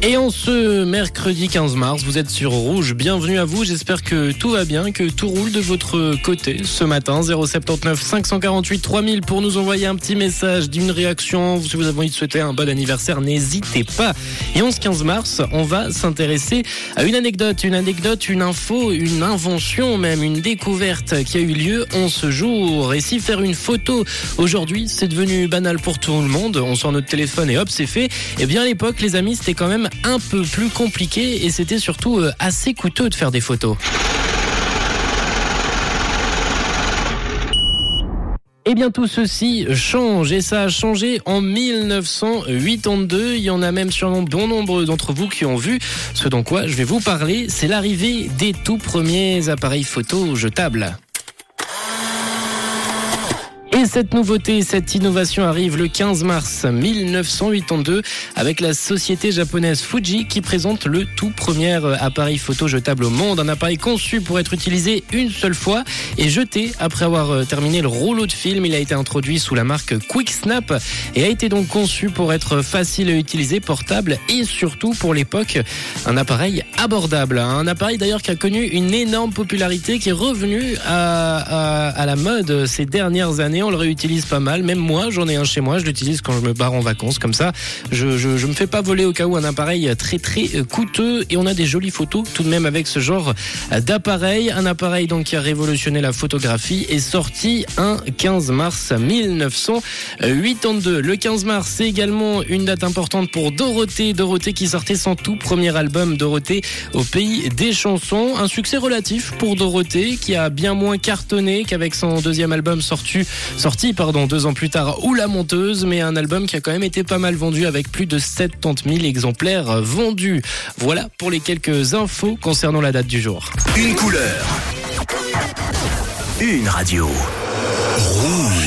Et en ce mercredi 15 mars, vous êtes sur Rouge. Bienvenue à vous. J'espère que tout va bien, que tout roule de votre côté ce matin. 079 548 3000 pour nous envoyer un petit message d'une réaction. Si vous avez envie de souhaiter un bon anniversaire, n'hésitez pas. Et en ce 15 mars, on va s'intéresser à une anecdote, une anecdote, une info, une invention, même une découverte qui a eu lieu en ce jour. Et si faire une photo aujourd'hui, c'est devenu banal pour tout le monde, on sort notre téléphone et hop, c'est fait. Eh bien, à l'époque, les amis, c'était quand même un peu plus compliqué et c'était surtout euh, assez coûteux de faire des photos. Et bien tout ceci change et ça a changé en 1982. Il y en a même sûrement bon nombre d'entre vous qui ont vu ce dont je vais vous parler. C'est l'arrivée des tout premiers appareils photo jetables. Et cette nouveauté, cette innovation arrive le 15 mars 1982 avec la société japonaise Fuji qui présente le tout premier appareil photo jetable au monde. Un appareil conçu pour être utilisé une seule fois et jeté après avoir terminé le rouleau de film. Il a été introduit sous la marque Quick Snap et a été donc conçu pour être facile à utiliser, portable et surtout pour l'époque un appareil abordable. Un appareil d'ailleurs qui a connu une énorme popularité qui est revenu à la mode ces dernières années on le réutilise pas mal. Même moi, j'en ai un chez moi. Je l'utilise quand je me barre en vacances, comme ça. Je, je, je, me fais pas voler au cas où un appareil très très coûteux. Et on a des jolies photos tout de même avec ce genre d'appareil. Un appareil donc qui a révolutionné la photographie est sorti un 15 mars 1982. Le 15 mars, c'est également une date importante pour Dorothée. Dorothée qui sortait son tout premier album Dorothée au pays des chansons. Un succès relatif pour Dorothée qui a bien moins cartonné qu'avec son deuxième album sorti sorti pardon, deux ans plus tard, ou La Monteuse, mais un album qui a quand même été pas mal vendu avec plus de 70 000 exemplaires vendus. Voilà pour les quelques infos concernant la date du jour. Une couleur. Une radio. Rouge.